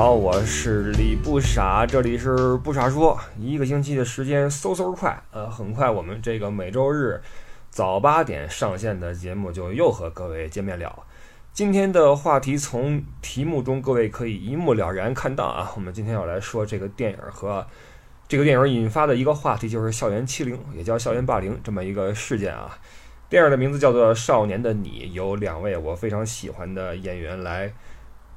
好，我是李不傻，这里是不傻说。一个星期的时间嗖嗖快，呃，很快我们这个每周日早八点上线的节目就又和各位见面了。今天的话题从题目中各位可以一目了然看到啊，我们今天要来说这个电影和这个电影引发的一个话题，就是校园欺凌，也叫校园霸凌这么一个事件啊。电影的名字叫做《少年的你》，有两位我非常喜欢的演员来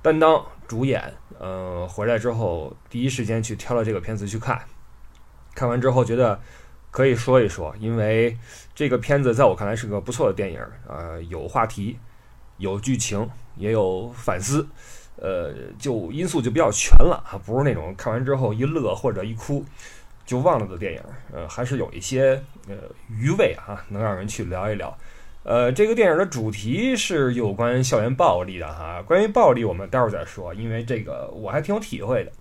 担当主演。嗯，回来之后第一时间去挑了这个片子去看，看完之后觉得可以说一说，因为这个片子在我看来是个不错的电影，呃，有话题，有剧情，也有反思，呃，就因素就比较全了啊，不是那种看完之后一乐或者一哭就忘了的电影，呃，还是有一些呃余味啊，能让人去聊一聊。呃，这个电影的主题是有关校园暴力的哈。关于暴力，我们待会儿再说，因为这个我还挺有体会的。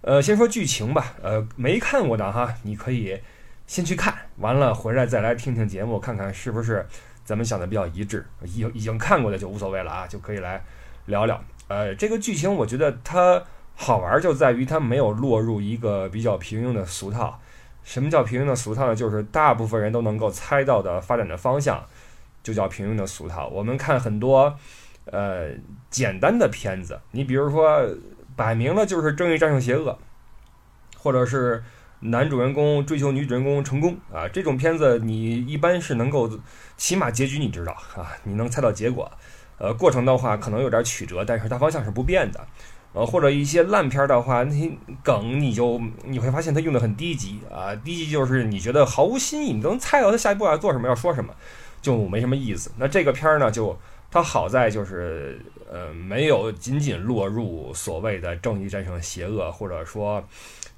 呃，先说剧情吧。呃，没看过的哈，你可以先去看，完了回来再来听听节目，看看是不是咱们想的比较一致。已已经看过的就无所谓了啊，就可以来聊聊。呃，这个剧情我觉得它好玩就在于它没有落入一个比较平庸的俗套。什么叫平庸的俗套呢？就是大部分人都能够猜到的发展的方向。就叫平庸的俗套。我们看很多，呃，简单的片子，你比如说，摆明了就是正义战胜邪恶，或者是男主人公追求女主人公成功啊，这种片子你一般是能够，起码结局你知道啊，你能猜到结果，呃，过程的话可能有点曲折，但是大方向是不变的，呃，或者一些烂片的话，那些梗你就你会发现它用的很低级啊，低级就是你觉得毫无新意，你都能猜到他下一步要做什么，要说什么。就没什么意思。那这个片儿呢，就它好在就是呃，没有仅仅落入所谓的正义战胜邪恶，或者说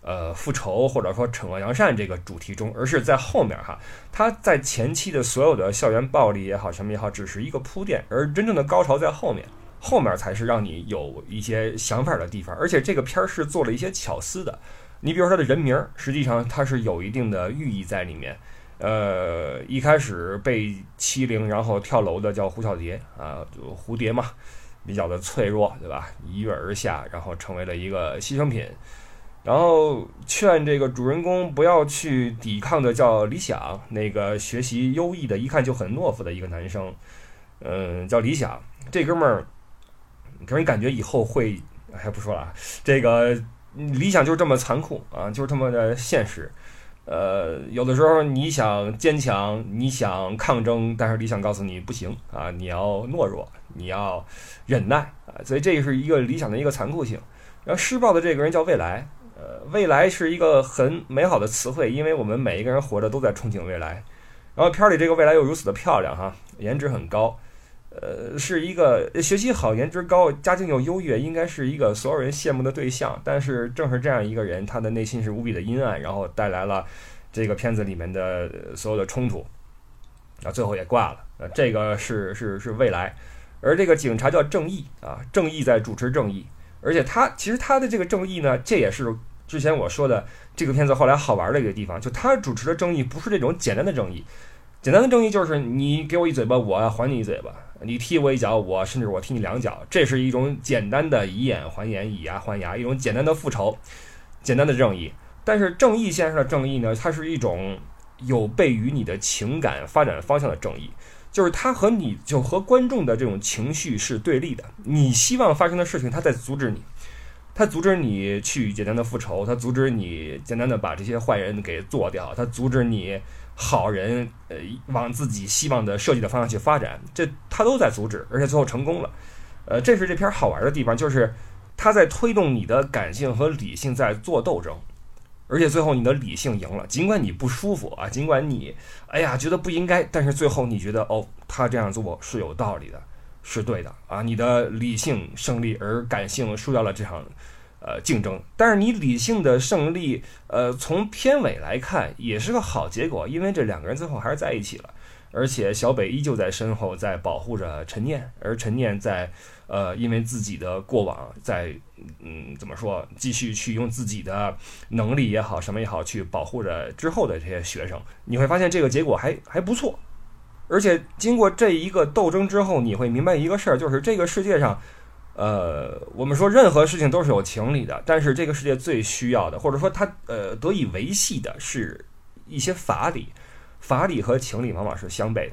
呃复仇，或者说惩恶扬善这个主题中，而是在后面哈。它在前期的所有的校园暴力也好，什么也好，只是一个铺垫，而真正的高潮在后面，后面才是让你有一些想法的地方。而且这个片儿是做了一些巧思的。你比如说它的人名，实际上它是有一定的寓意在里面。呃，一开始被欺凌，然后跳楼的叫胡小蝶啊，就蝴蝶嘛，比较的脆弱，对吧？一跃而下，然后成为了一个牺牲品。然后劝这个主人公不要去抵抗的叫李想，那个学习优异的，一看就很懦夫的一个男生，嗯，叫李想。这哥们儿给人感觉以后会，哎，不说了，这个理想就是这么残酷啊，就是这么的现实。呃，有的时候你想坚强，你想抗争，但是理想告诉你不行啊，你要懦弱，你要忍耐啊，所以这是一个理想的一个残酷性。然后施暴的这个人叫未来，呃，未来是一个很美好的词汇，因为我们每一个人活着都在憧憬未来。然后片儿里这个未来又如此的漂亮哈，颜值很高。呃，是一个学习好、颜值高、家境又优越，应该是一个所有人羡慕的对象。但是正是这样一个人，他的内心是无比的阴暗，然后带来了这个片子里面的所有的冲突，啊，最后也挂了。呃，这个是是是未来，而这个警察叫正义啊，正义在主持正义，而且他其实他的这个正义呢，这也是之前我说的这个片子后来好玩的一个地方，就他主持的正义不是这种简单的正义，简单的正义就是你给我一嘴巴，我还你一嘴巴。你踢我一脚，我甚至我踢你两脚，这是一种简单的以眼还眼，以牙还牙，一种简单的复仇，简单的正义。但是正义先生的正义呢，它是一种有悖于你的情感发展方向的正义，就是它和你就和观众的这种情绪是对立的。你希望发生的事情，它在阻止你，他阻止你去简单的复仇，他阻止你简单的把这些坏人给做掉，他阻止你。好人，呃，往自己希望的设计的方向去发展，这他都在阻止，而且最后成功了，呃，这是这篇好玩的地方，就是他在推动你的感性和理性在做斗争，而且最后你的理性赢了，尽管你不舒服啊，尽管你哎呀觉得不应该，但是最后你觉得哦，他这样做是有道理的，是对的啊，你的理性胜利，而感性输掉了这场。呃，竞争，但是你理性的胜利，呃，从片尾来看也是个好结果，因为这两个人最后还是在一起了，而且小北依旧在身后在保护着陈念，而陈念在，呃，因为自己的过往，在，嗯，怎么说，继续去用自己的能力也好，什么也好，去保护着之后的这些学生，你会发现这个结果还还不错，而且经过这一个斗争之后，你会明白一个事儿，就是这个世界上。呃，我们说任何事情都是有情理的，但是这个世界最需要的，或者说它呃得以维系的是一些法理，法理和情理往往是相悖的，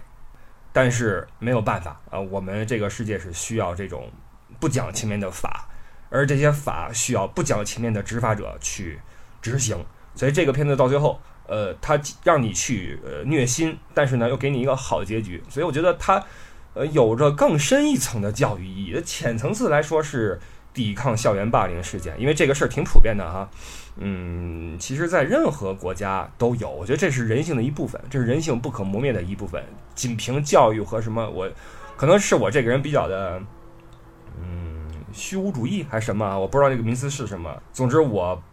但是没有办法啊，我们这个世界是需要这种不讲情面的法，而这些法需要不讲情面的执法者去执行，所以这个片子到最后，呃，他让你去呃虐心，但是呢又给你一个好结局，所以我觉得他。呃，有着更深一层的教育意义。浅层次来说是抵抗校园霸凌事件，因为这个事儿挺普遍的哈。嗯，其实，在任何国家都有，我觉得这是人性的一部分，这是人性不可磨灭的一部分。仅凭教育和什么，我可能是我这个人比较的，嗯，虚无主义还是什么，我不知道这个名词是什么。总之，我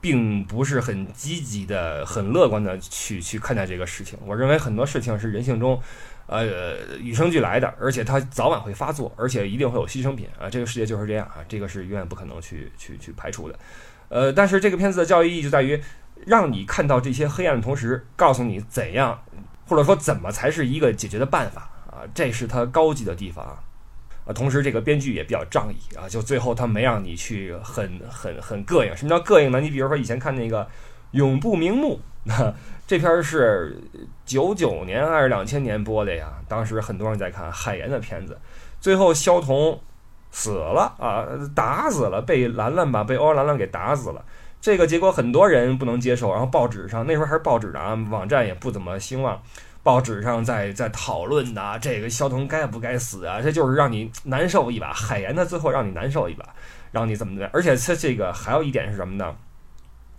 并不是很积极的、很乐观的去去看待这个事情。我认为很多事情是人性中。呃，与生俱来的，而且它早晚会发作，而且一定会有牺牲品啊！这个世界就是这样啊，这个是永远不可能去去去排除的。呃，但是这个片子的教育意义就在于，让你看到这些黑暗的同时，告诉你怎样，或者说怎么才是一个解决的办法啊！这是它高级的地方啊！同时这个编剧也比较仗义啊，就最后他没让你去很很很膈应。什么叫膈应呢？你比如说以前看那个《永不瞑目》。这片是九九年还是两千年播的呀？当时很多人在看海岩的片子，最后萧彤死了啊，打死了，被兰兰吧，被欧阳兰兰给打死了。这个结果很多人不能接受，然后报纸上那时候还是报纸啊，网站也不怎么兴旺，报纸上在在讨论的这个萧童该不该死啊？这就是让你难受一把，海岩的最后让你难受一把，让你怎么的？而且他这个还有一点是什么呢？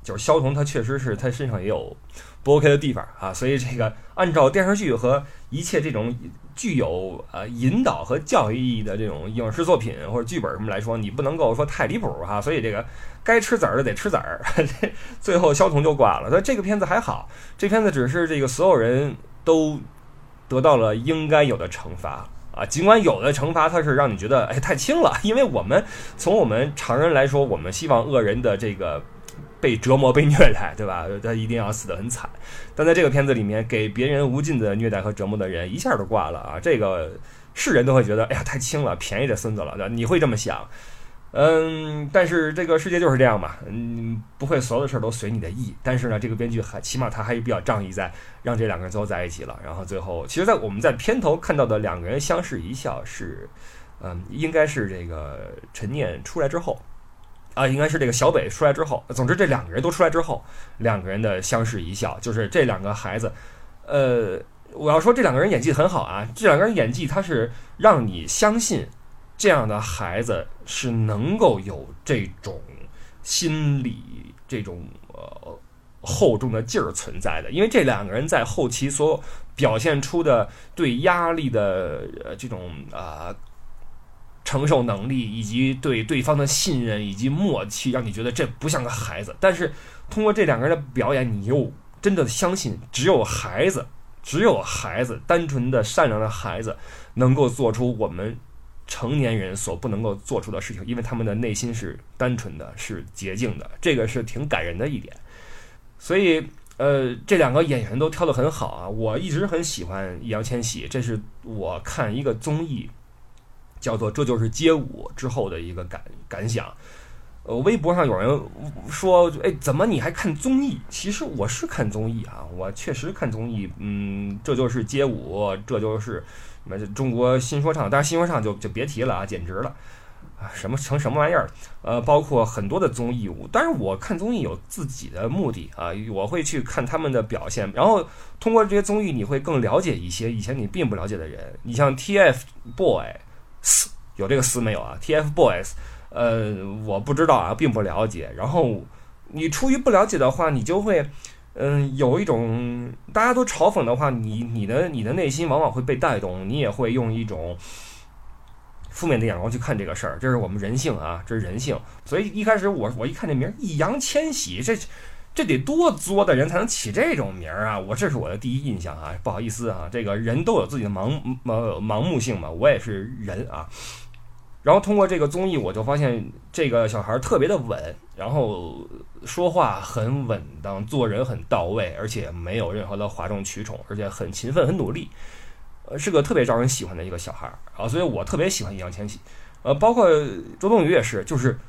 就是萧童他确实是他身上也有。不 OK 的地方啊，所以这个按照电视剧和一切这种具有呃引导和教育意义的这种影视作品或者剧本什么来说，你不能够说太离谱哈。所以这个该吃籽儿的得吃籽儿，最后萧童就挂了。那这个片子还好，这片子只是这个所有人都得到了应该有的惩罚啊。尽管有的惩罚它是让你觉得哎太轻了，因为我们从我们常人来说，我们希望恶人的这个。被折磨、被虐待，对吧？他一定要死得很惨。但在这个片子里面，给别人无尽的虐待和折磨的人，一下就挂了啊！这个是人都会觉得，哎呀，太轻了，便宜这孙子了，对你会这么想？嗯，但是这个世界就是这样嘛，嗯，不会所有的事儿都随你的意。但是呢，这个编剧还起码他还比较仗义，在让这两个人最后在一起了。然后最后，其实，在我们在片头看到的两个人相视一笑，是，嗯，应该是这个陈念出来之后。啊，应该是这个小北出来之后。总之，这两个人都出来之后，两个人的相视一笑，就是这两个孩子。呃，我要说这两个人演技很好啊，这两个人演技他是让你相信这样的孩子是能够有这种心理这种呃厚重的劲儿存在的，因为这两个人在后期所表现出的对压力的呃这种啊。承受能力以及对对方的信任以及默契，让你觉得这不像个孩子。但是通过这两个人的表演，你又真的相信，只有孩子，只有孩子，单纯的善良的孩子，能够做出我们成年人所不能够做出的事情，因为他们的内心是单纯的，是洁净的。这个是挺感人的一点。所以，呃，这两个演员都挑得很好啊。我一直很喜欢易烊千玺，这是我看一个综艺。叫做这就是街舞之后的一个感感想，呃，微博上有人说，哎，怎么你还看综艺？其实我是看综艺啊，我确实看综艺，嗯，这就是街舞，这就是什么中国新说唱，但是新说唱就就别提了啊，简直了啊，什么成什么玩意儿？呃，包括很多的综艺，但是我看综艺有自己的目的啊，我会去看他们的表现，然后通过这些综艺，你会更了解一些以前你并不了解的人，你像 TFBOYS，有这个四没有啊？TFBOYS，呃，我不知道啊，并不了解。然后你出于不了解的话，你就会，嗯，有一种大家都嘲讽的话，你你的你的内心往往会被带动，你也会用一种负面的眼光去看这个事儿。这是我们人性啊，这是人性。所以一开始我我一看这名易烊千玺，这。这得多作的人才能起这种名儿啊！我这是我的第一印象啊，不好意思啊，这个人都有自己的盲盲盲目性嘛，我也是人啊。然后通过这个综艺，我就发现这个小孩特别的稳，然后说话很稳当，做人很到位，而且没有任何的哗众取宠，而且很勤奋很努力，呃，是个特别招人喜欢的一个小孩儿啊，所以我特别喜欢易烊千玺。呃，包括周冬雨也是，就是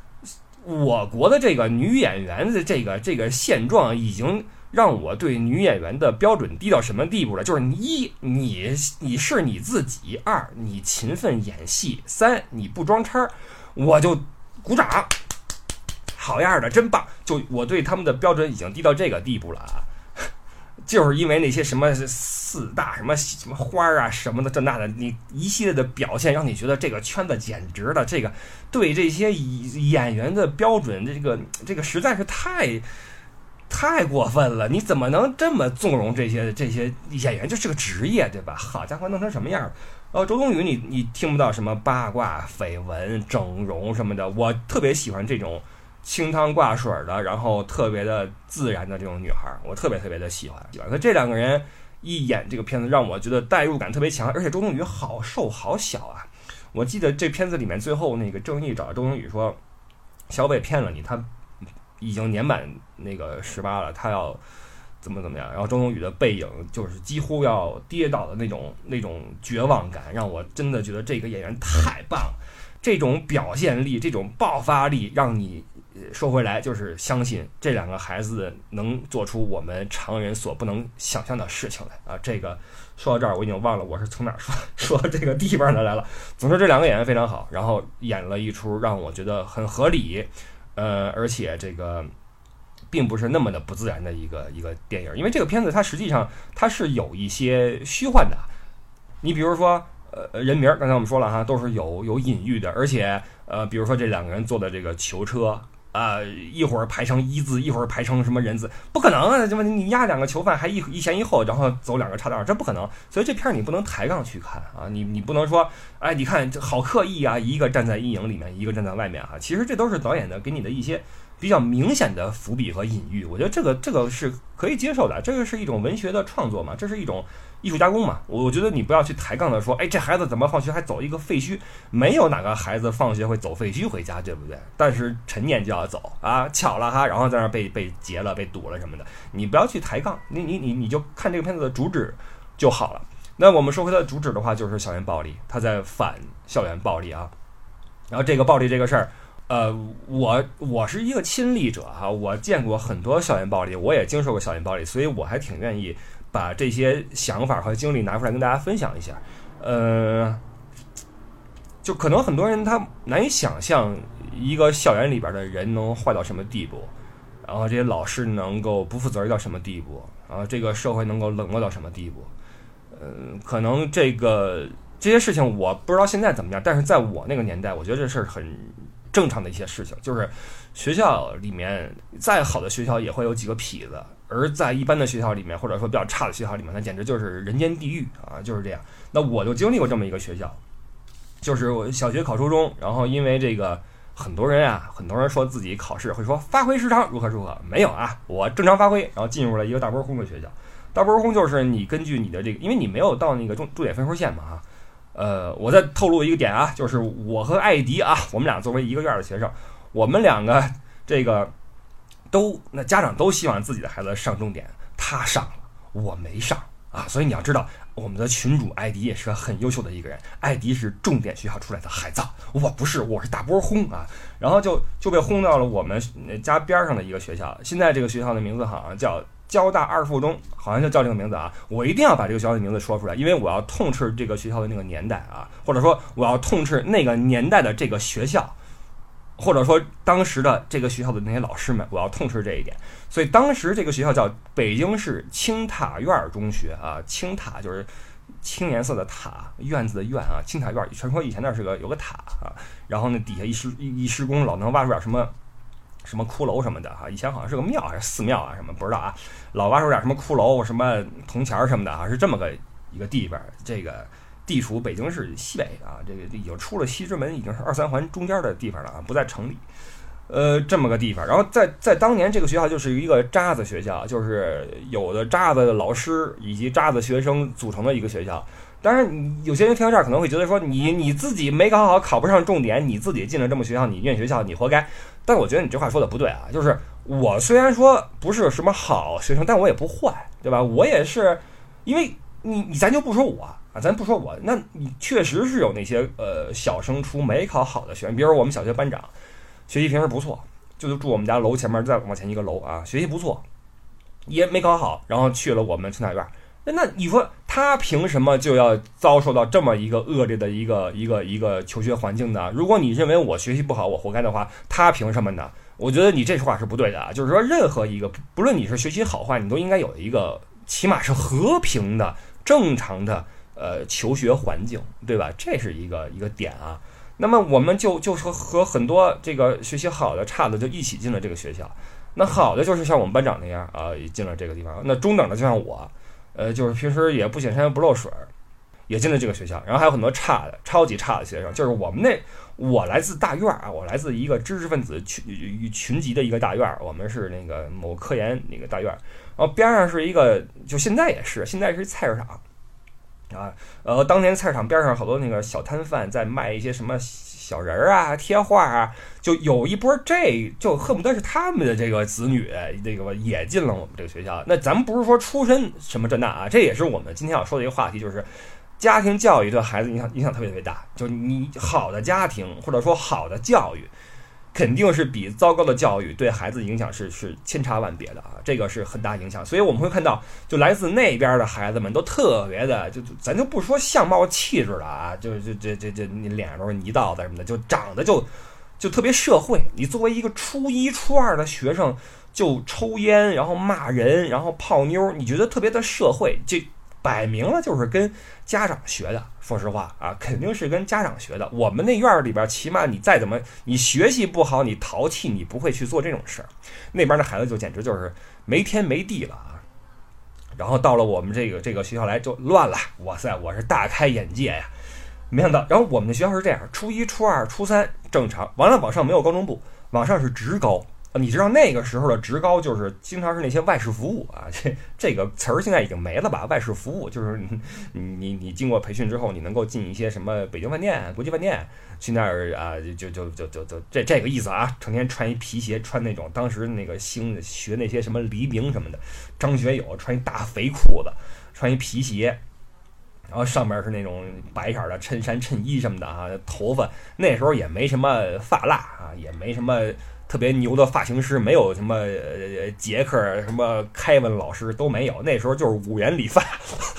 我国的这个女演员的这个这个现状，已经让我对女演员的标准低到什么地步了？就是你一你你是你自己，二你勤奋演戏，三你不装叉，我就鼓掌，好样的，真棒！就我对他们的标准已经低到这个地步了啊。就是因为那些什么四大什么什么花儿啊什么的这那的，你一系列的表现，让你觉得这个圈子简直了。这个对这些演员的标准，这个这个实在是太太过分了。你怎么能这么纵容这些这些演员？就是个职业，对吧？好家伙，弄成什么样？呃，周冬雨，你你听不到什么八卦、绯闻、整容什么的。我特别喜欢这种。清汤挂水的，然后特别的自然的这种女孩，我特别特别的喜欢。喜欢。那这两个人一演这个片子，让我觉得代入感特别强。而且周冬雨好瘦好小啊！我记得这片子里面最后那个郑毅找周冬雨说：“小北骗了你，他已经年满那个十八了，他要怎么怎么样。”然后周冬雨的背影就是几乎要跌倒的那种那种绝望感，让我真的觉得这个演员太棒了。这种表现力，这种爆发力，让你。说回来，就是相信这两个孩子能做出我们常人所不能想象的事情来啊！这个说到这儿，我已经忘了我是从哪说说这个地方的来了。总之，这两个演员非常好，然后演了一出让我觉得很合理，呃，而且这个并不是那么的不自然的一个一个电影。因为这个片子它实际上它是有一些虚幻的，你比如说呃人名，刚才我们说了哈，都是有有隐喻的，而且呃，比如说这两个人坐的这个囚车。啊，一会儿排成一字，一会儿排成什么人字，不可能啊！这么你压两个囚犯还一一前一后，然后走两个岔道，这不可能。所以这片儿你不能抬杠去看啊！你你不能说，哎，你看这好刻意啊！一个站在阴影里面，一个站在外面哈。其实这都是导演的给你的一些比较明显的伏笔和隐喻。我觉得这个这个是可以接受的，这个是一种文学的创作嘛，这是一种。艺术加工嘛，我觉得你不要去抬杠的说，哎，这孩子怎么放学还走一个废墟？没有哪个孩子放学会走废墟回家，对不对？但是陈年就要走啊，巧了哈，然后在那被被劫了、被堵了什么的，你不要去抬杠，你你你你就看这个片子的主旨就好了。那我们说回它的主旨的话，就是校园暴力，他在反校园暴力啊。然后这个暴力这个事儿，呃，我我是一个亲历者哈，我见过很多校园暴力，我也经受过校园暴力，所以我还挺愿意。把这些想法和经历拿出来跟大家分享一下，呃，就可能很多人他难以想象一个校园里边的人能坏到什么地步，然后这些老师能够不负责任到什么地步，然后这个社会能够冷漠到什么地步，嗯，可能这个这些事情我不知道现在怎么样，但是在我那个年代，我觉得这事很正常的一些事情，就是学校里面再好的学校也会有几个痞子。而在一般的学校里面，或者说比较差的学校里面，那简直就是人间地狱啊！就是这样。那我就经历过这么一个学校，就是我小学考初中，然后因为这个，很多人啊，很多人说自己考试会说发挥失常如何如何，没有啊，我正常发挥，然后进入了一个大波轰的学校。大波轰就是你根据你的这个，因为你没有到那个重重点分数线嘛啊。呃，我再透露一个点啊，就是我和艾迪啊，我们俩作为一个院的学生，我们两个这个。都那家长都希望自己的孩子上重点，他上了，我没上啊，所以你要知道，我们的群主艾迪也是个很优秀的一个人。艾迪是重点学校出来的孩子，我不是，我是大波轰啊，然后就就被轰到了我们家边上的一个学校。现在这个学校的名字好像叫交大二附中，好像就叫这个名字啊。我一定要把这个学校的名字说出来，因为我要痛斥这个学校的那个年代啊，或者说我要痛斥那个年代的这个学校。或者说，当时的这个学校的那些老师们，我要痛斥这一点。所以当时这个学校叫北京市青塔院中学啊，青塔就是青颜色的塔，院子的院啊，青塔院。传说以前那是个有个塔啊，然后那底下一施一施工，老能挖出点什么什么骷髅什么的哈。以前好像是个庙还是寺庙啊什么不知道啊，老挖出点什么骷髅、什么铜钱什么的啊，是这么个一个地方。这个。地处北京市西北啊，这个已经出了西直门，已经是二三环中间的地方了啊，不在城里。呃，这么个地方。然后在在当年，这个学校就是一个渣子学校，就是有的渣子的老师以及渣子学生组成的一个学校。当然，有些人听到这儿可能会觉得说，你你自己没考好，考不上重点，你自己进了这么学校，你念学校，你活该。但我觉得你这话说的不对啊，就是我虽然说不是什么好学生，但我也不坏，对吧？我也是因为。你你咱就不说我啊，咱不说我，那你确实是有那些呃小升初没考好的学生，比如我们小学班长，学习平时不错，就是住我们家楼前面再往前一个楼啊，学习不错，也没考好，然后去了我们村大院。那那你说他凭什么就要遭受到这么一个恶劣的一个一个一个求学环境呢？如果你认为我学习不好，我活该的话，他凭什么呢？我觉得你这句话是不对的啊！就是说，任何一个不论你是学习好坏，你都应该有一个起码是和平的、正常的呃求学环境，对吧？这是一个一个点啊。那么我们就就和和很多这个学习好的、差的就一起进了这个学校。那好的就是像我们班长那样啊，进了这个地方。那中等的就像我。呃，就是平时也不显山不漏水儿，也进了这个学校。然后还有很多差的、超级差的学生。就是我们那，我来自大院啊，我来自一个知识分子群群集的一个大院。我们是那个某科研那个大院，然后边上是一个，就现在也是，现在是菜市场啊。呃，当年菜场边上好多那个小摊贩在卖一些什么。小人儿啊，贴画啊，就有一波，这就恨不得是他们的这个子女，这个也进了我们这个学校。那咱们不是说出身什么这那啊，这也是我们今天要说的一个话题，就是家庭教育对孩子影响影响特别特别大。就你好的家庭或者说好的教育。肯定是比糟糕的教育对孩子影响是是千差万别的啊，这个是很大影响。所以我们会看到，就来自那边的孩子们都特别的，就咱就不说相貌气质了啊，就就这这这你脸上都是泥道子什么的，就长得就就特别社会。你作为一个初一初二的学生，就抽烟，然后骂人，然后泡妞，你觉得特别的社会，这摆明了就是跟家长学的。说实话啊，肯定是跟家长学的。我们那院儿里边，起码你再怎么，你学习不好，你淘气，你不会去做这种事儿。那边的孩子就简直就是没天没地了啊。然后到了我们这个这个学校来就乱了，哇塞，我是大开眼界呀！没想到，然后我们的学校是这样：初一、初二、初三正常，完了往上没有高中部，往上是职高。你知道那个时候的职高就是经常是那些外事服务啊，这这个词儿现在已经没了吧？外事服务就是你你你经过培训之后，你能够进一些什么北京饭店、国际饭店去那儿啊，就就就就就这这个意思啊。成天穿一皮鞋，穿那种当时那个兴学那些什么黎明什么的，张学友穿一大肥裤子，穿一皮鞋，然后上面是那种白色的衬衫、衬衣什么的啊，头发那时候也没什么发蜡啊，也没什么。特别牛的发型师，没有什么杰克什么凯文老师都没有，那时候就是五元理发，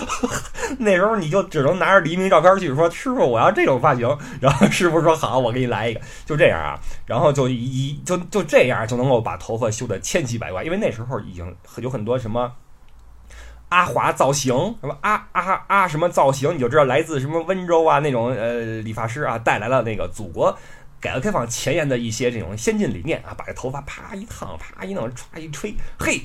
那时候你就只能拿着黎明照片去说师傅我要这种发型，然后师傅说好我给你来一个，就这样啊，然后就一就就这样就能够把头发修得千奇百怪，因为那时候已经有很多什么阿华造型什么阿阿阿什么造型，你就知道来自什么温州啊那种呃理发师啊带来了那个祖国。改革开放前沿的一些这种先进理念啊，把这头发啪一烫，啪一弄，歘一吹，嘿，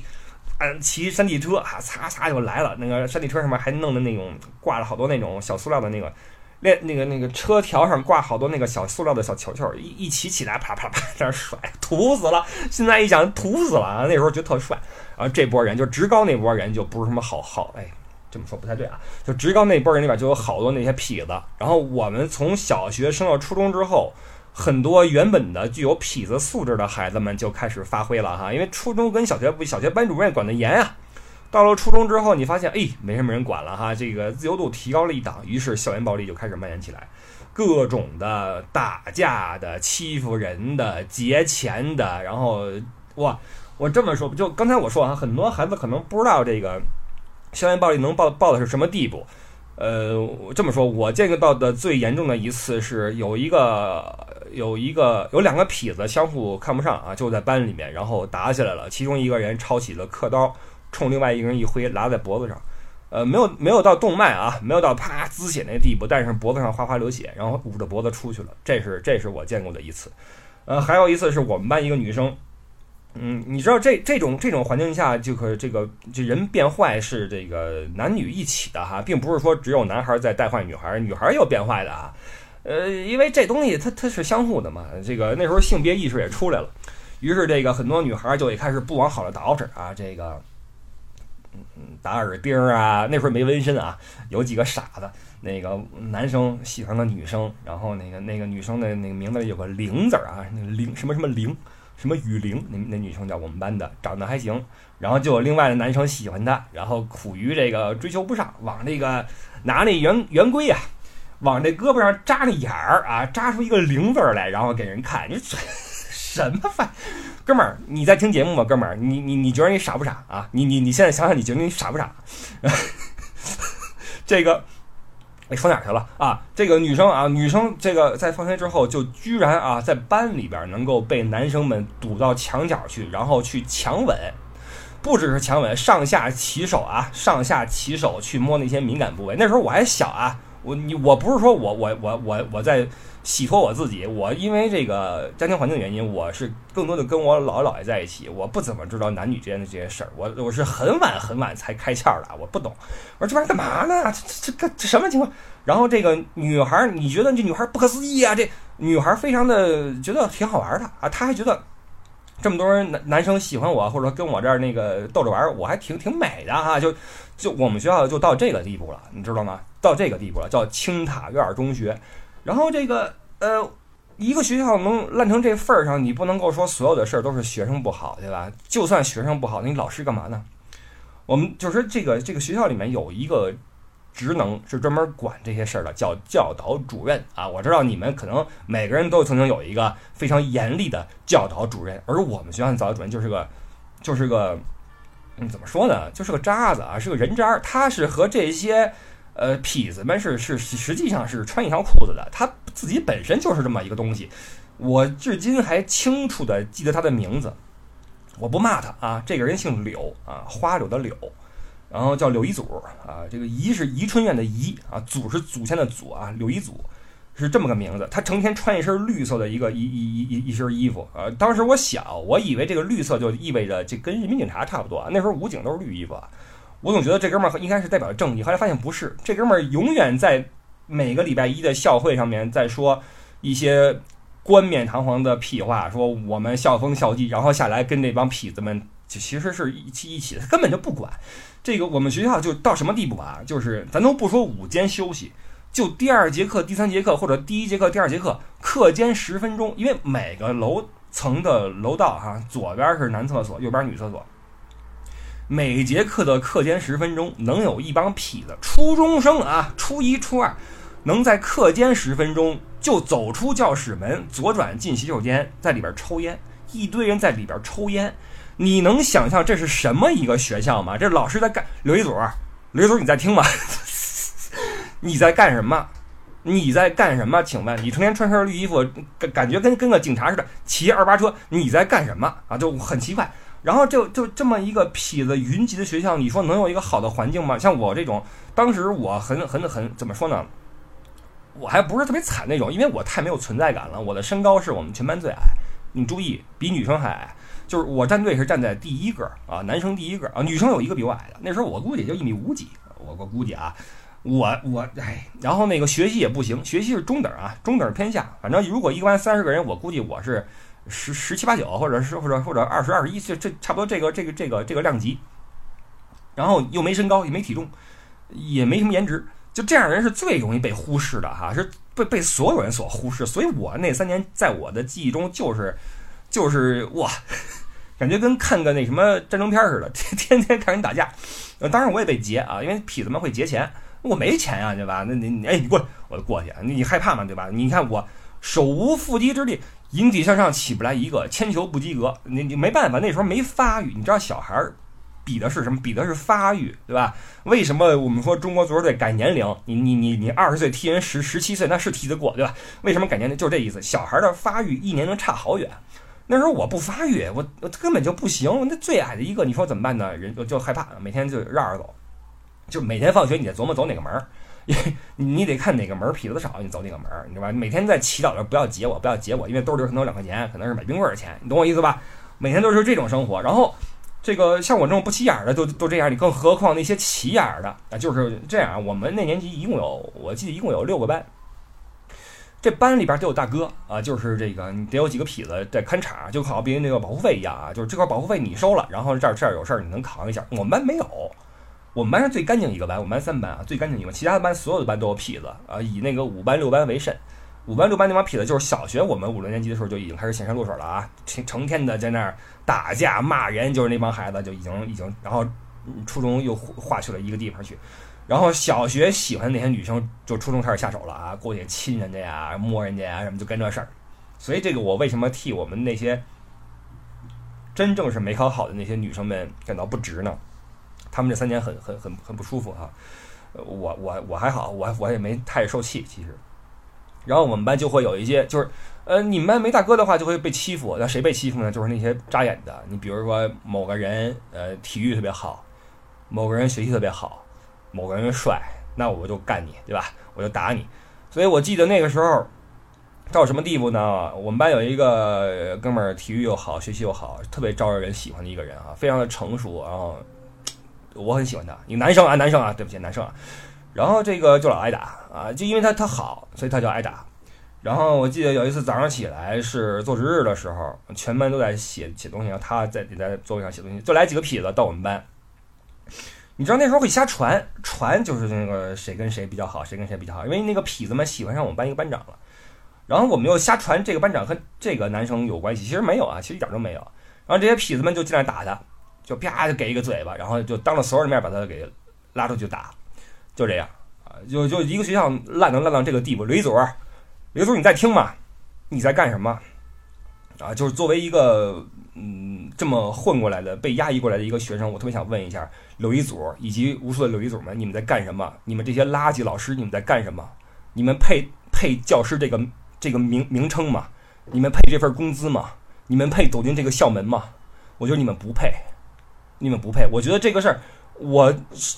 嗯，骑山地车啊，擦擦就来了。那个山地车上面还弄的那种挂了好多那种小塑料的那个，那那个那个车条上挂好多那个小塑料的小球球，一一骑起来啪啪啪在那甩，土死了。现在一想土死了啊，那时候觉得特帅。然后这波人就职高那波人就不是什么好好，哎，这么说不太对啊。就职高那波人里边就有好多那些痞子。然后我们从小学升到初中之后。很多原本的具有痞子素质的孩子们就开始发挥了哈，因为初中跟小学不，小学班主任管得严啊。到了初中之后，你发现哎，没什么人管了哈，这个自由度提高了一档，于是校园暴力就开始蔓延起来，各种的打架的、欺负人的、劫钱的，然后哇，我这么说，就刚才我说啊，很多孩子可能不知道这个校园暴力能暴暴的是什么地步。呃，这么说，我见到的最严重的一次是有一个。有一个有两个痞子相互看不上啊，就在班里面，然后打起来了。其中一个人抄起了刻刀，冲另外一个人一挥，拉在脖子上。呃，没有没有到动脉啊，没有到啪滋血那地步，但是脖子上哗哗流血，然后捂着脖子出去了。这是这是我见过的一次。呃，还有一次是我们班一个女生，嗯，你知道这这种这种环境下，就可这个这人变坏是这个男女一起的哈，并不是说只有男孩在带坏女孩，女孩也有变坏的啊。呃，因为这东西它它是相互的嘛，这个那时候性别意识也出来了，于是这个很多女孩就也开始不往好了捯饬啊，这个，嗯打耳钉啊，那时候没纹身啊，有几个傻子，那个男生喜欢个女生，然后那个那个女生的那个名字里有个玲字啊，那个玲什么什么玲，什么雨玲，那那女生叫我们班的，长得还行。然后就有另外的男生喜欢她，然后苦于这个追求不上，往这个拿那圆圆规啊，往这胳膊上扎那眼儿啊，扎出一个零字来，然后给人看。你说 什么饭，哥们儿，你在听节目吗？哥们儿，你你你觉得你傻不傻啊？你你你现在想想，你觉得你傻不傻？这个。哎，说哪去了啊？这个女生啊，女生这个在放学之后就居然啊，在班里边能够被男生们堵到墙角去，然后去强吻，不只是强吻，上下起手啊，上下起手去摸那些敏感部位。那时候我还小啊，我你我不是说我我我我我在。洗脱我自己，我因为这个家庭环境的原因，我是更多的跟我姥姥姥爷在一起，我不怎么知道男女之间的这些事儿，我我是很晚很晚才开窍的，我不懂。我说这玩意儿干嘛呢？这这这这什么情况？然后这个女孩，你觉得这女孩不可思议啊？这女孩非常的觉得挺好玩的啊，她还觉得这么多人男男生喜欢我，或者说跟我这儿那个逗着玩儿，我还挺挺美的哈。就就我们学校就到这个地步了，你知道吗？到这个地步了，叫青塔院中学。然后这个呃，一个学校能烂成这份儿上，你不能够说所有的事儿都是学生不好，对吧？就算学生不好，那你老师干嘛呢？我们就是这个这个学校里面有一个职能是专门管这些事儿的，叫教导主任啊。我知道你们可能每个人都曾经有一个非常严厉的教导主任，而我们学校的教导主任就是个就是个嗯，怎么说呢？就是个渣子啊，是个人渣。他是和这些。呃，痞子们是是实际上是穿一条裤子的，他自己本身就是这么一个东西。我至今还清楚的记得他的名字，我不骂他啊，这个人姓柳啊，花柳的柳，然后叫柳一祖啊，这个宜是宜春院的宜啊，祖是祖先的祖啊，柳一祖是这么个名字。他成天穿一身绿色的一个一一一一一身衣服啊，当时我小，我以为这个绿色就意味着这跟人民警察差不多，那时候武警都是绿衣服啊。我总觉得这哥们儿应该是代表正义，后来发现不是。这哥们儿永远在每个礼拜一的校会上面在说一些冠冕堂皇的屁话，说我们校风校纪，然后下来跟那帮痞子们就其实是一起一起的，根本就不管这个。我们学校就到什么地步啊？就是咱都不说午间休息，就第二节课、第三节课或者第一节课、第二节课，课间十分钟，因为每个楼层的楼道哈，左边是男厕所，右边女厕所。每节课的课间十分钟，能有一帮痞子，初中生啊，初一、初二，能在课间十分钟就走出教室门，左转进洗手间，在里边抽烟，一堆人在里边抽烟，你能想象这是什么一个学校吗？这老师在干？刘一祖，刘一祖，你在听吗？你在干什么？你在干什么？请问你成天穿身绿衣服，感感觉跟跟个警察似的，骑二八车，你在干什么啊？就很奇怪。然后就就这么一个痞子云集的学校，你说能有一个好的环境吗？像我这种，当时我很很很怎么说呢？我还不是特别惨那种，因为我太没有存在感了。我的身高是我们全班最矮，你注意，比女生还矮。就是我站队是站在第一个啊，男生第一个啊，女生有一个比我矮的。那时候我估计也就一米五几，我我估计啊，我我哎，然后那个学习也不行，学习是中等啊，中等偏下。反正如果一个班三十个人，我估计我是。十十七八九，或者是或者或者二十二十一，这这差不多这个这个这个这个量级，然后又没身高，也没体重，也没什么颜值，就这样人是最容易被忽视的哈，是被被所有人所忽视。所以我那三年在我的记忆中就是就是哇，感觉跟看个那什么战争片似的，天天天看人打架。当然我也被劫啊，因为痞子们会劫钱，我没钱呀，对吧？那你你哎，你过来，我就过去，你害怕嘛？对吧？你看我手无缚鸡之力。引体向上起不来一个，铅球不及格，你你没办法，那时候没发育。你知道小孩儿比的是什么？比的是发育，对吧？为什么我们说中国足球队改年龄？你你你你二十岁踢人十十七岁，那是踢得过，对吧？为什么改年龄？就是这意思。小孩的发育一年能差好远。那时候我不发育，我我根本就不行。那最矮的一个，你说怎么办呢？人就就害怕，每天就绕着走，就每天放学你得琢磨走哪个门儿。你得看哪个门痞子少，你走哪个门，你知道吧？每天在祈祷着不要劫我，不要劫我，因为兜里可能有两块钱，可能是买冰棍的钱，你懂我意思吧？每天都是这种生活。然后，这个像我这种不起眼的都都这样，你更何况那些起眼的啊？就是这样。我们那年级一共有，我记得一共有六个班，这班里边都有大哥啊，就是这个你得有几个痞子在看场，就好比那个保护费一样啊，就是这块保护费你收了，然后这儿这儿有事儿你能扛一下。我们班没有。我们班是最干净一个班，我们班三班啊，最干净一个。其他的班所有的班都有痞子啊，以那个五班六班为甚。五班六班那帮痞子，就是小学我们五六年级的时候就已经开始显山露水了啊，成成天的在那儿打架骂人，就是那帮孩子就已经已经，然后初中又划去了一个地方去，然后小学喜欢那些女生，就初中开始下手了啊，过去亲人家呀、摸人家呀什么，就干这事儿。所以这个我为什么替我们那些真正是没考好的那些女生们感到不值呢？他们这三年很很很很不舒服哈。我我我还好，我我也没太受气其实。然后我们班就会有一些，就是呃，你们班没大哥的话就会被欺负。那谁被欺负呢？就是那些扎眼的。你比如说某个人呃体育特别好，某个人学习特别好，某个人帅，那我就干你，对吧？我就打你。所以我记得那个时候到什么地步呢？我们班有一个哥们儿，体育又好，学习又好，特别招人喜欢的一个人啊，非常的成熟，然后我很喜欢他。一个男生啊，男生啊，对不起，男生啊。然后这个就老挨打啊，就因为他他好，所以他就挨打。然后我记得有一次早上起来是做值日的时候，全班都在写写东西，然后他在也在座位上写东西，就来几个痞子到我们班。你知道那时候会瞎传，传就是那个谁跟谁比较好，谁跟谁比较好，因为那个痞子们喜欢上我们班一个班长了。然后我们又瞎传这个班长和这个男生有关系，其实没有啊，其实一点都没有。然后这些痞子们就进来打他，就啪就给一个嘴巴，然后就当着所有人面把他给拉出去打。就这样啊，就就一个学校烂能烂到这个地步。刘一祖，刘一祖，你在听吗？你在干什么？啊，就是作为一个嗯这么混过来的、被压抑过来的一个学生，我特别想问一下刘一祖以及无数的刘一祖们，你们在干什么？你们这些垃圾老师，你们在干什么？你们配配教师这个这个名名称吗？你们配这份工资吗？你们配走进这个校门吗？我觉得你们不配，你们不配。我觉得这个事儿。我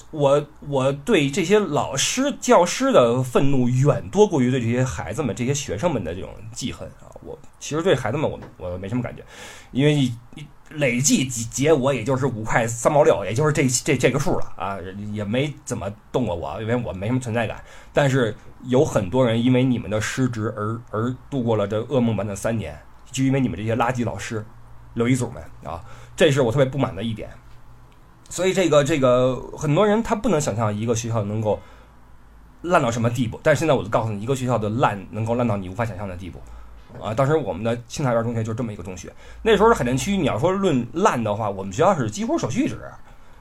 我我对这些老师教师的愤怒远多过于对这些孩子们、这些学生们的这种记恨啊！我其实对孩子们我我没什么感觉，因为你你累计结我也就是五块三毛六，也就是这这这个数了啊，也没怎么动过我，因为我没什么存在感。但是有很多人因为你们的失职而而度过了这噩梦般的三年，就因为你们这些垃圾老师、刘一祖们啊，这是我特别不满的一点。所以这个这个很多人他不能想象一个学校能够烂到什么地步，但是现在我就告诉你，一个学校的烂能够烂到你无法想象的地步啊！当时我们的青草园中学就这么一个中学，那时候海淀区，你要说论烂的话，我们学校是几乎首屈一指，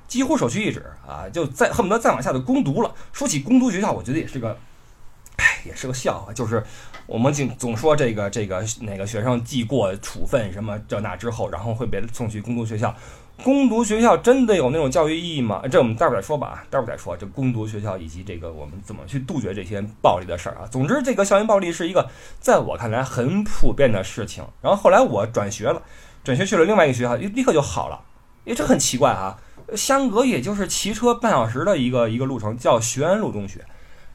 几乎首屈一指啊！就再恨不得再往下的攻读了。说起攻读学校，我觉得也是个，哎，也是个笑话。就是我们总总说这个这个哪个学生记过处分什么这那之后，然后会被送去攻读学校。攻读学校真的有那种教育意义吗？这我们待会儿再说吧啊，待会儿再说这攻读学校以及这个我们怎么去杜绝这些暴力的事儿啊。总之，这个校园暴力是一个在我看来很普遍的事情。然后后来我转学了，转学去了另外一个学校，立刻就好了。因为这很奇怪啊，相隔也就是骑车半小时的一个一个路程，叫学安路中学，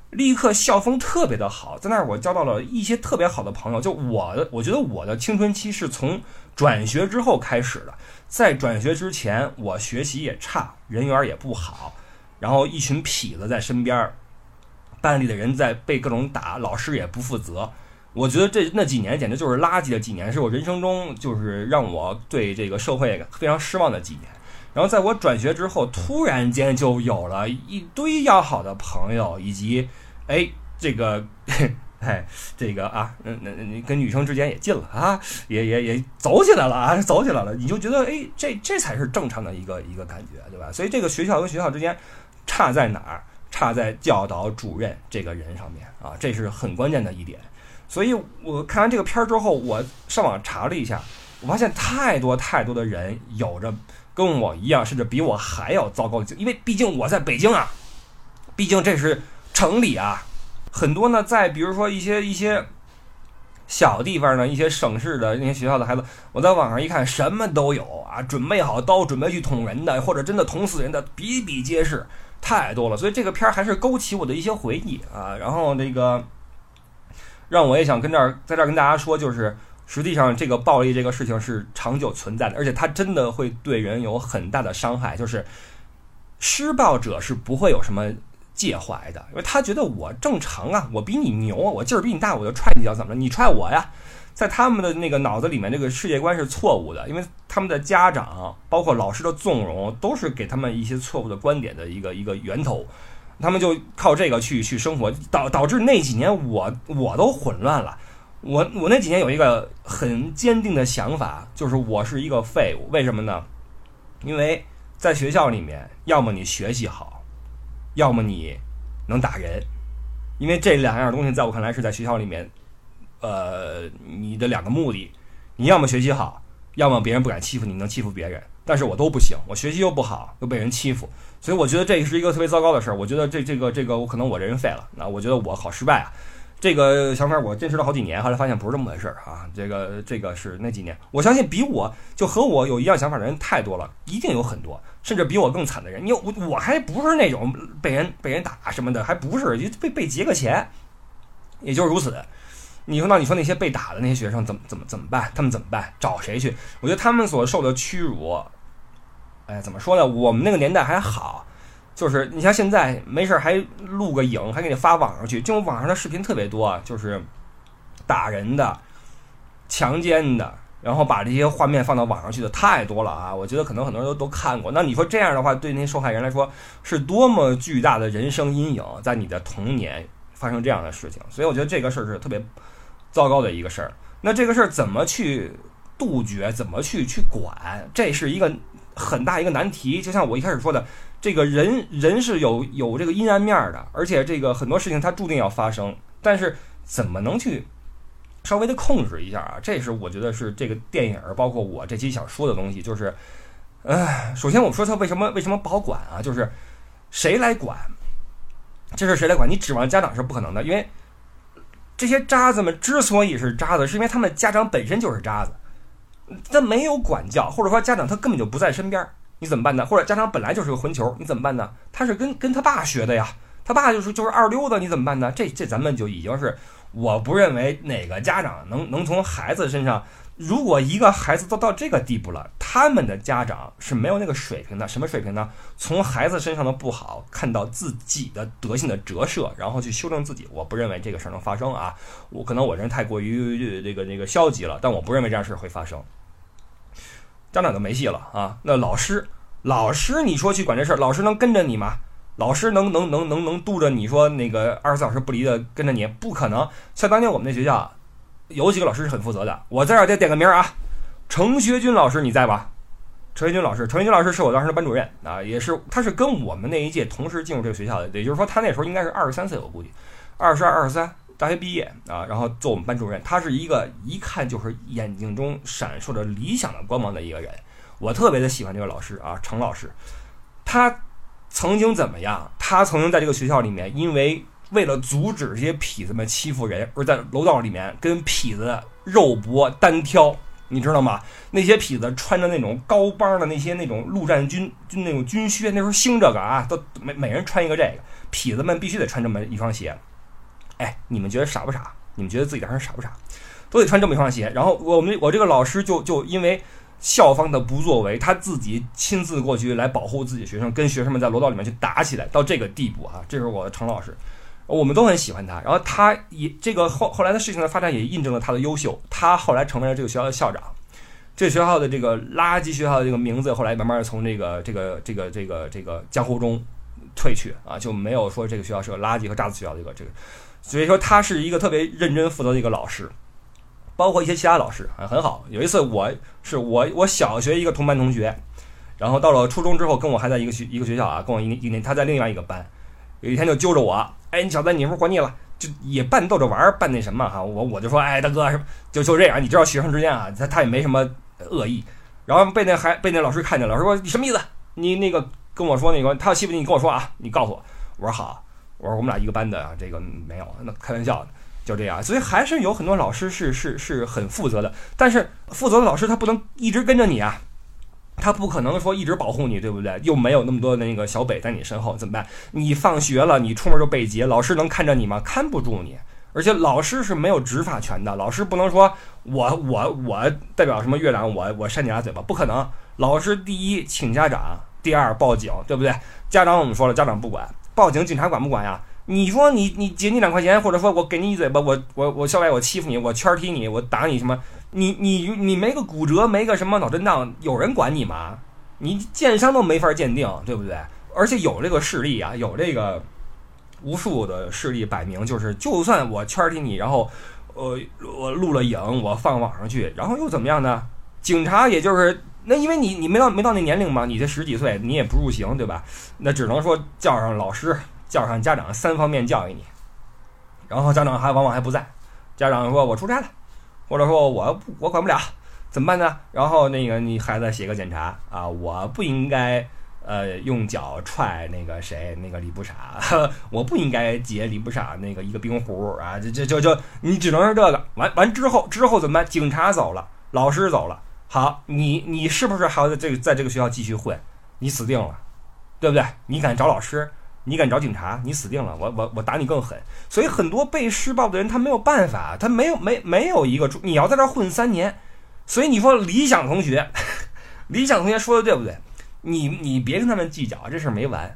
立刻校风特别的好，在那儿我交到了一些特别好的朋友。就我的，我觉得我的青春期是从转学之后开始的。在转学之前，我学习也差，人缘也不好，然后一群痞子在身边，班里的人在被各种打，老师也不负责。我觉得这那几年简直就是垃圾的几年，是我人生中就是让我对这个社会非常失望的几年。然后在我转学之后，突然间就有了一堆要好的朋友，以及哎这个。哎，这个啊，那那你跟女生之间也近了啊，也也也走起来了啊，走起来了，你就觉得哎，这这才是正常的一个一个感觉，对吧？所以这个学校跟学校之间差在哪儿？差在教导主任这个人上面啊，这是很关键的一点。所以我看完这个片儿之后，我上网查了一下，我发现太多太多的人有着跟我一样，甚至比我还要糟糕的，因为毕竟我在北京啊，毕竟这是城里啊。很多呢，在比如说一些一些小地方呢，一些省市的那些学校的孩子，我在网上一看，什么都有啊，准备好刀准备去捅人的，或者真的捅死人的比比皆是，太多了。所以这个片儿还是勾起我的一些回忆啊。然后那个让我也想跟这儿在这儿跟大家说，就是实际上这个暴力这个事情是长久存在的，而且它真的会对人有很大的伤害。就是施暴者是不会有什么。介怀的，因为他觉得我正常啊，我比你牛，我劲儿比你大，我就踹你一脚，怎么了？你踹我呀？在他们的那个脑子里面，这个世界观是错误的，因为他们的家长，包括老师的纵容，都是给他们一些错误的观点的一个一个源头，他们就靠这个去去生活，导导致那几年我我都混乱了。我我那几年有一个很坚定的想法，就是我是一个废物。为什么呢？因为在学校里面，要么你学习好，要么你能打人。因为这两样东西在我看来是在学校里面，呃，你的两个目的，你要么学习好，要么别人不敢欺负你，能欺负别人。但是我都不行，我学习又不好，又被人欺负，所以我觉得这是一个特别糟糕的事儿。我觉得这这个这个，我可能我这人废了。那我觉得我好失败啊。这个想法我坚持了好几年，后来发现不是这么回事儿啊。这个这个是那几年，我相信比我就和我有一样想法的人太多了，一定有很多，甚至比我更惨的人。你我我还不是那种被人被人打什么的，还不是被被劫个钱，也就是如此。你说那你说那些被打的那些学生怎么怎么怎么办？他们怎么办？找谁去？我觉得他们所受的屈辱，哎，怎么说呢？我们那个年代还好。就是你像现在没事还录个影，还给你发网上去，这种网上的视频特别多，就是打人的、强奸的，然后把这些画面放到网上去的太多了啊！我觉得可能很多人都都看过。那你说这样的话，对那些受害人来说是多么巨大的人生阴影，在你的童年发生这样的事情，所以我觉得这个事儿是特别糟糕的一个事儿。那这个事儿怎么去杜绝？怎么去去管？这是一个很大一个难题。就像我一开始说的。这个人人是有有这个阴暗面的，而且这个很多事情它注定要发生，但是怎么能去稍微的控制一下啊？这是我觉得是这个电影，包括我这期想说的东西，就是，唉，首先我们说它为什么为什么不好管啊？就是谁来管？这事谁来管？你指望家长是不可能的，因为这些渣子们之所以是渣子，是因为他们家长本身就是渣子，他没有管教，或者说家长他根本就不在身边。你怎么办呢？或者家长本来就是个混球，你怎么办呢？他是跟跟他爸学的呀，他爸就是就是二溜子，你怎么办呢？这这咱们就已经是，我不认为哪个家长能能从孩子身上，如果一个孩子都到这个地步了，他们的家长是没有那个水平的。什么水平呢？从孩子身上的不好看到自己的德性的折射，然后去修正自己。我不认为这个事儿能发生啊。我可能我人太过于这个这个消极了，但我不认为这样事儿会发生。家长就没戏了啊！那老师，老师，你说去管这事儿，老师能跟着你吗？老师能能能能能度着你说那个二十四小时不离的跟着你？不可能。像当年我们那学校，有几个老师是很负责的。我在这儿再点个名啊，程学军老师你在吧？程学军老师，程学军老师是我当时的班主任啊，也是他是跟我们那一届同时进入这个学校的，也就是说他那时候应该是二十三岁，我估计二十二、二十三。大学毕业啊，然后做我们班主任，他是一个一看就是眼睛中闪烁着理想的光芒的一个人。我特别的喜欢这个老师啊，程老师。他曾经怎么样？他曾经在这个学校里面，因为为了阻止这些痞子们欺负人，而在楼道里面跟痞子肉搏单挑，你知道吗？那些痞子穿着那种高帮的那些那种陆战军军那种军靴，那时候兴这个啊，都每每人穿一个这个，痞子们必须得穿这么一双鞋。哎，你们觉得傻不傻？你们觉得自己当时傻不傻？都得穿这么一双鞋。然后我们我这个老师就就因为校方的不作为，他自己亲自过去来保护自己学生，跟学生们在楼道里面去打起来，到这个地步啊！这是我的程老师，我们都很喜欢他。然后他也这个后后来的事情的发展也印证了他的优秀。他后来成为了这个学校的校长。这个学校的这个垃圾学校的这个名字，后来慢慢从这个这个这个这个这个江湖中退去啊，就没有说这个学校是个垃圾和渣子学校的一个这个。所以说他是一个特别认真负责的一个老师，包括一些其他老师啊很好。有一次我是我我小学一个同班同学，然后到了初中之后跟我还在一个学一个学校啊，跟我一一年他在另外一个班，有一天就揪着我，哎，你小子，你是不是活腻了？就也扮逗着玩儿，扮那什么哈，我我就说，哎，大哥，什么就就这样，你知道学生之间啊，他他也没什么恶意，然后被那还被那老师看见了，老师说你什么意思？你那个跟我说那个他要欺负你，你跟我说啊，你告诉我。我说好。我说我们俩一个班的啊，这个没有，那开玩笑的，就这样。所以还是有很多老师是是是很负责的，但是负责的老师他不能一直跟着你啊，他不可能说一直保护你，对不对？又没有那么多的那个小北在你身后，怎么办？你放学了，你出门就被劫，老师能看着你吗？看不住你。而且老师是没有执法权的，老师不能说我我我代表什么月亮，我我扇你俩嘴巴，不可能。老师第一请家长，第二报警，对不对？家长我们说了，家长不管。报警，警察管不管呀？你说你你劫你两块钱，或者说我给你一嘴巴，我我我校外我欺负你，我圈踢你，我打你什么？你你你没个骨折，没个什么脑震荡，有人管你吗？你剑伤都没法鉴定，对不对？而且有这个事例啊，有这个无数的事例摆明就是，就算我圈踢你，然后呃，我录了影，我放网上去，然后又怎么样呢？警察也就是那，因为你你没到没到那年龄嘛，你这十几岁，你也不入刑，对吧？那只能说叫上老师，叫上家长，三方面教育你。然后家长还往往还不在，家长说我出差了，或者说我我管不了，怎么办呢？然后那个你孩子写个检查啊，我不应该。呃，用脚踹那个谁，那个李不傻，我不应该截李不傻那个一个冰壶啊！就就就就你只能是这个。完完之后之后怎么办？警察走了，老师走了，好，你你是不是还要在这个在这个学校继续混？你死定了，对不对？你敢找老师，你敢找警察，你死定了！我我我打你更狠。所以很多被施暴的人他没有办法，他没有没没有一个你要在这混三年。所以你说理想同学，理想同学说的对不对？你你别跟他们计较，这事儿没完，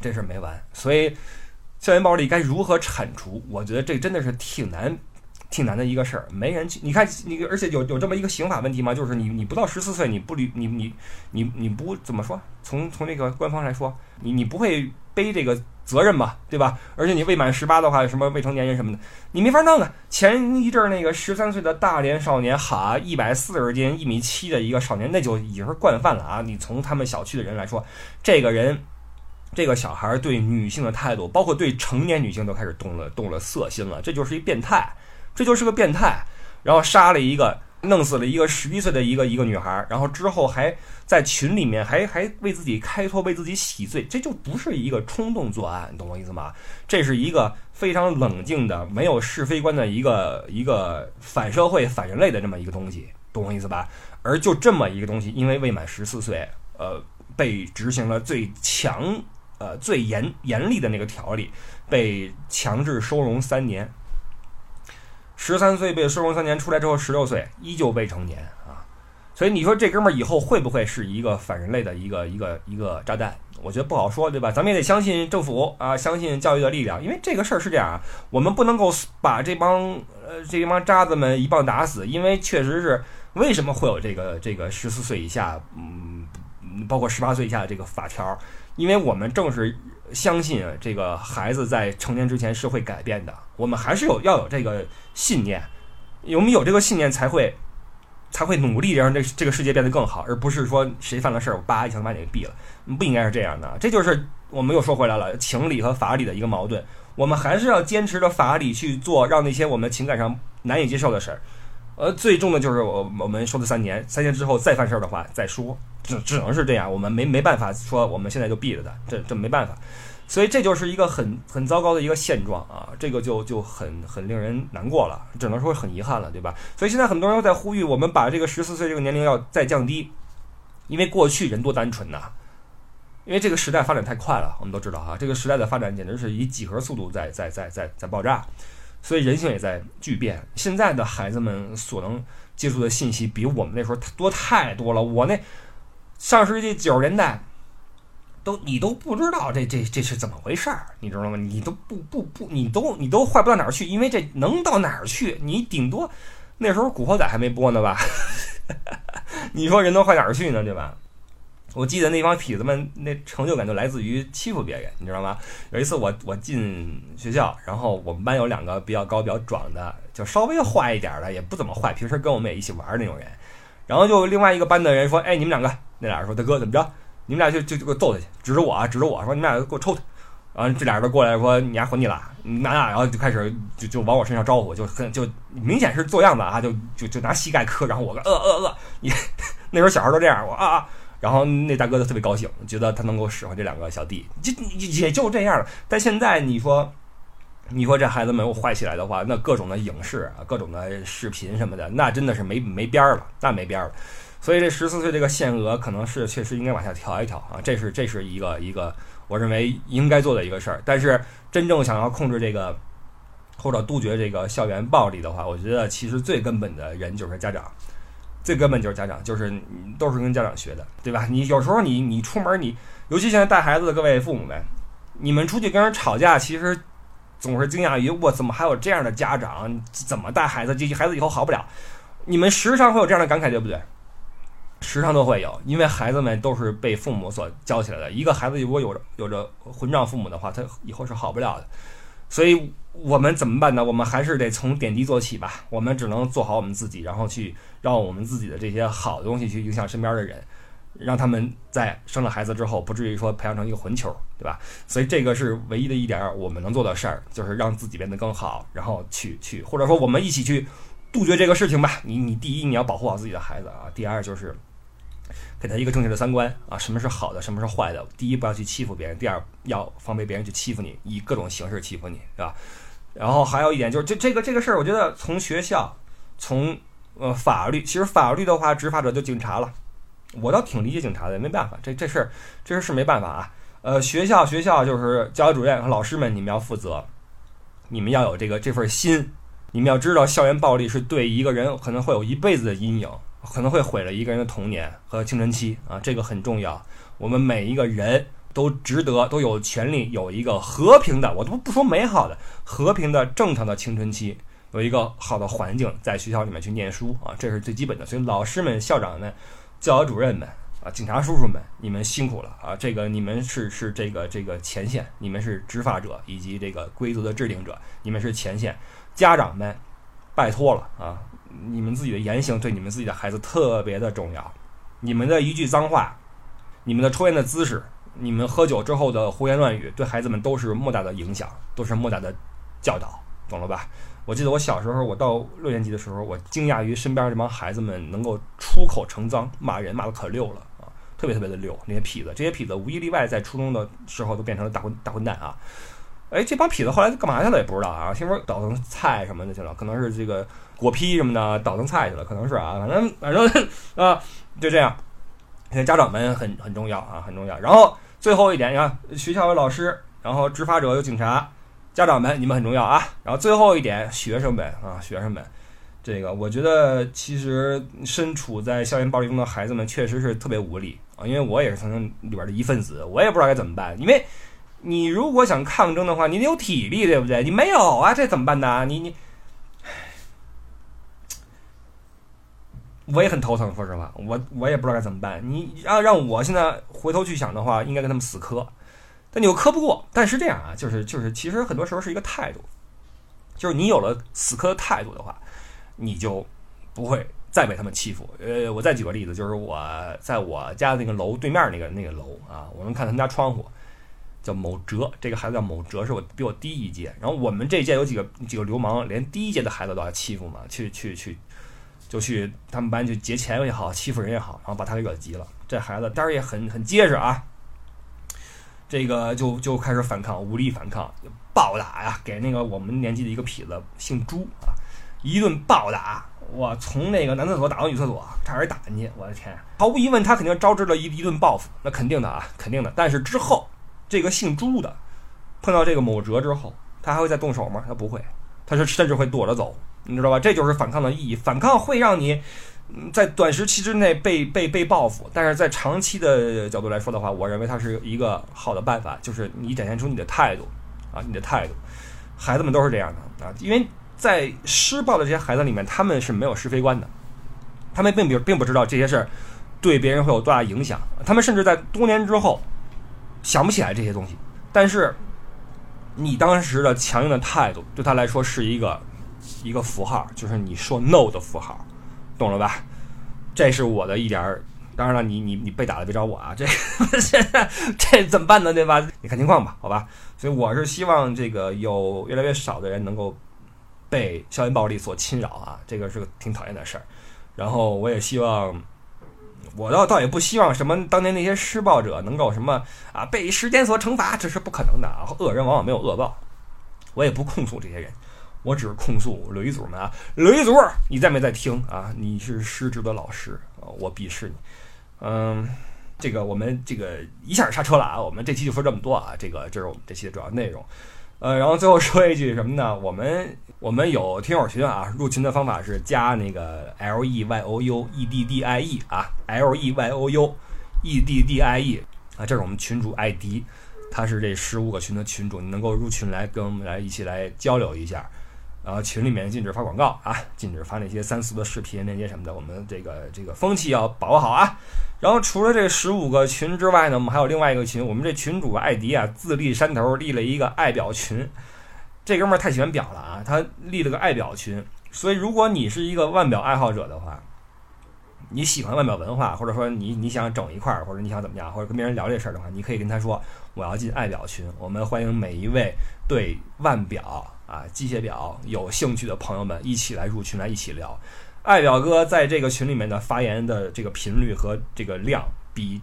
这事儿没完。所以，校园暴力该如何铲除？我觉得这真的是挺难，挺难的一个事儿。没人去，你看你，而且有有这么一个刑法问题吗？就是你你不到十四岁，你不履你你你你不怎么说？从从那个官方来说，你你不会背这个。责任嘛，对吧？而且你未满十八的话，什么未成年人什么的，你没法弄啊。前一阵那个十三岁的大连少年，哈，一百四十斤，一米七的一个少年，那就已经是惯犯了啊。你从他们小区的人来说，这个人，这个小孩对女性的态度，包括对成年女性都开始动了动了色心了，这就是一变态，这就是个变态。然后杀了一个。弄死了一个十一岁的一个一个女孩，然后之后还在群里面还还为自己开脱，为自己洗罪，这就不是一个冲动作案，懂我意思吗？这是一个非常冷静的、没有是非观的一个一个反社会、反人类的这么一个东西，懂我意思吧？而就这么一个东西，因为未满十四岁，呃，被执行了最强、呃最严严厉的那个条例，被强制收容三年。十三岁被收容三年，出来之后十六岁依旧未成年，所以你说这哥们儿以后会不会是一个反人类的一个一个一个炸弹？我觉得不好说，对吧？咱们也得相信政府啊，相信教育的力量，因为这个事儿是这样啊，我们不能够把这帮呃这帮渣子们一棒打死，因为确实是为什么会有这个这个十四岁以下，嗯，包括十八岁以下这个法条，因为我们正是。相信这个孩子在成年之前是会改变的。我们还是有要有这个信念，我们有这个信念才会才会努力让这这个世界变得更好，而不是说谁犯了事儿我叭一枪把你给毙了，不应该是这样的。这就是我们又说回来了，情理和法理的一个矛盾。我们还是要坚持着法理去做，让那些我们情感上难以接受的事儿。呃，最重的就是我我们说的三年，三年之后再犯事儿的话再说，只只能是这样，我们没没办法说我们现在就毙了他，这这没办法，所以这就是一个很很糟糕的一个现状啊，这个就就很很令人难过了，只能说很遗憾了，对吧？所以现在很多人在呼吁我们把这个十四岁这个年龄要再降低，因为过去人多单纯呐，因为这个时代发展太快了，我们都知道啊，这个时代的发展简直是以几何速度在在在在在爆炸。所以人性也在巨变。现在的孩子们所能接触的信息比我们那时候多太多了。我那上世纪九十年代，都你都不知道这这这是怎么回事儿，你知道吗？你都不不不，你都你都坏不到哪儿去，因为这能到哪儿去？你顶多那时候《古惑仔》还没播呢吧？你说人都坏哪儿去呢？对吧？我记得那帮痞子们那成就感就来自于欺负别人，你知道吗？有一次我我进学校，然后我们班有两个比较高、比较壮的，就稍微坏一点的，也不怎么坏，平时跟我们也一起玩那种人。然后就另外一个班的人说：“哎，你们两个，那俩人说大哥怎么着？你们俩就就就给我揍他去，指着我啊，指着我说你们俩给我抽他。”然后这俩人都过来说：“你丫混你了，你俩，然后就开始就就往我身上招呼，就很就明显是做样子啊，就就就拿膝盖磕，然后我呃呃呃，你 那时候小孩都这样，我啊啊。”然后那大哥就特别高兴，觉得他能够使唤这两个小弟，就也就这样了。但现在你说，你说这孩子们又坏起来的话，那各种的影视啊，各种的视频什么的，那真的是没没边儿了，那没边儿了。所以这十四岁这个限额可能是确实应该往下调一调啊，这是这是一个一个我认为应该做的一个事儿。但是真正想要控制这个或者杜绝这个校园暴力的话，我觉得其实最根本的人就是家长。最根本就是家长，就是你都是跟家长学的，对吧？你有时候你你出门，你尤其现在带孩子的各位父母们，你们出去跟人吵架，其实总是惊讶于我怎么还有这样的家长？怎么带孩子？这孩子以后好不了。你们时常会有这样的感慨，对不对？时常都会有，因为孩子们都是被父母所教起来的。一个孩子如果有着有着混账父母的话，他以后是好不了的。所以我们怎么办呢？我们还是得从点滴做起吧。我们只能做好我们自己，然后去让我们自己的这些好的东西去影响身边的人，让他们在生了孩子之后不至于说培养成一个混球，对吧？所以这个是唯一的一点我们能做的事儿，就是让自己变得更好，然后去去或者说我们一起去杜绝这个事情吧。你你第一你要保护好自己的孩子啊，第二就是。给他一个正确的三观啊，什么是好的，什么是坏的？第一，不要去欺负别人；第二，要防备别人去欺负你，以各种形式欺负你，是吧？然后还有一点就是，这这个这个事儿，我觉得从学校，从呃法律，其实法律的话，执法者就警察了。我倒挺理解警察的，没办法，这这事儿这事儿是没办法啊。呃，学校学校就是教育主任和老师们，你们要负责，你们要有这个这份心，你们要知道，校园暴力是对一个人可能会有一辈子的阴影。可能会毁了一个人的童年和青春期啊，这个很重要。我们每一个人都值得，都有权利有一个和平的，我都不说美好的，和平的、正常的青春期，有一个好的环境，在学校里面去念书啊，这是最基本的。所以，老师们、校长们、教导主任们啊、警察叔叔们，你们辛苦了啊！这个你们是是这个这个前线，你们是执法者以及这个规则的制定者，你们是前线。家长们，拜托了啊！你们自己的言行对你们自己的孩子特别的重要，你们的一句脏话，你们的抽烟的姿势，你们喝酒之后的胡言乱语，对孩子们都是莫大的影响，都是莫大的教导，懂了吧？我记得我小时候，我到六年级的时候，我惊讶于身边这帮孩子们能够出口成脏，骂人骂的可溜了啊，特别特别的溜。那些痞子，这些痞子无一例外在初中的时候都变成了大混大混蛋啊！哎，这帮痞子后来干嘛去了也不知道啊，听说倒腾菜什么的去了，可能是这个。果批什么的倒腾菜去了，可能是啊，反正反正啊，就这样。现在家长们很很重要啊，很重要。然后最后一点，你看学校有老师，然后执法者有警察，家长们你们很重要啊。然后最后一点，学生们啊，学生们，这个我觉得其实身处在校园暴力中的孩子们确实是特别无力啊，因为我也是曾经里边的一份子，我也不知道该怎么办。因为你如果想抗争的话，你得有体力，对不对？你没有啊，这怎么办呢？你你。我也很头疼，说实话，我我也不知道该怎么办。你要让我现在回头去想的话，应该跟他们死磕，但你又磕不过。但是这样啊，就是就是，其实很多时候是一个态度，就是你有了死磕的态度的话，你就不会再被他们欺负。呃，我再举个例子，就是我在我家那个楼对面那个那个楼啊，我能看他们家窗户，叫某哲，这个孩子叫某哲，是我比我低一届。然后我们这届有几个几个流氓，连低一届的孩子都要欺负嘛，去去去。就去他们班去劫钱也好，欺负人也好，然后把他给惹急了。这孩子胆儿也很很结实啊。这个就就开始反抗，武力反抗，暴打呀，给那个我们年级的一个痞子，姓朱啊，一顿暴打。我从那个男厕所打到女厕所，差点打进去。我的天，毫无疑问，他肯定招致了一一顿报复，那肯定的啊，肯定的。但是之后，这个姓朱的碰到这个某哲之后，他还会再动手吗？他不会，他是甚至会躲着走。你知道吧？这就是反抗的意义。反抗会让你在短时期之内被被被报复，但是在长期的角度来说的话，我认为它是一个好的办法，就是你展现出你的态度啊，你的态度。孩子们都是这样的啊，因为在施暴的这些孩子里面，他们是没有是非观的，他们并不并不知道这些事儿对别人会有多大影响，他们甚至在多年之后想不起来这些东西。但是你当时的强硬的态度，对他来说是一个。一个符号，就是你说 no 的符号，懂了吧？这是我的一点儿。当然了，你你你被打了别找我啊！这现 在这怎么办呢？对吧？你看情况吧，好吧。所以我是希望这个有越来越少的人能够被校园暴力所侵扰啊，这个是个挺讨厌的事儿。然后我也希望，我倒倒也不希望什么当年那些施暴者能够什么啊被时间所惩罚，这是不可能的啊！恶人往往没有恶报，我也不控诉这些人。我只是控诉吕祖们啊，吕祖，你在没在听啊？你是失职的老师啊，我鄙视你。嗯，这个我们这个一下刹车了啊，我们这期就说这么多啊，这个这是我们这期的主要内容。呃，然后最后说一句什么呢？我们我们有听友群啊，入群的方法是加那个 L E Y O U E D D I E 啊，L E Y O U E D D I E 啊，这是我们群主艾迪，他是这十五个群的群主，你能够入群来跟我们来一起来交流一下。然后群里面禁止发广告啊，禁止发那些三俗的视频链接什么的，我们这个这个风气要把握好啊。然后除了这十五个群之外呢，我们还有另外一个群，我们这群主艾迪啊自立山头立了一个爱表群，这哥们儿太喜欢表了啊，他立了个爱表群。所以，如果你是一个腕表爱好者的话，你喜欢腕表文化，或者说你你想整一块儿，或者你想怎么样，或者跟别人聊这事儿的话，你可以跟他说我要进爱表群。我们欢迎每一位对腕表啊、机械表有兴趣的朋友们一起来入群来一起聊。爱表哥在这个群里面的发言的这个频率和这个量比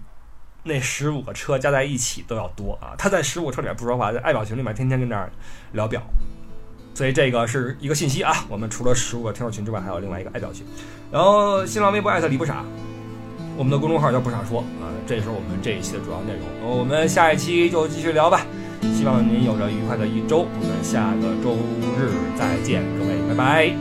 那十五个车加在一起都要多啊！他在十五车里面不说话，在爱表群里面天天跟那儿聊表。所以这个是一个信息啊，我们除了十五个听友群之外，还有另外一个爱表群。然后新浪微博艾特李不傻，我们的公众号叫不傻说啊，这也是我们这一期的主要内容。我们下一期就继续聊吧，希望您有着愉快的一周我们下个周日再见各位拜拜。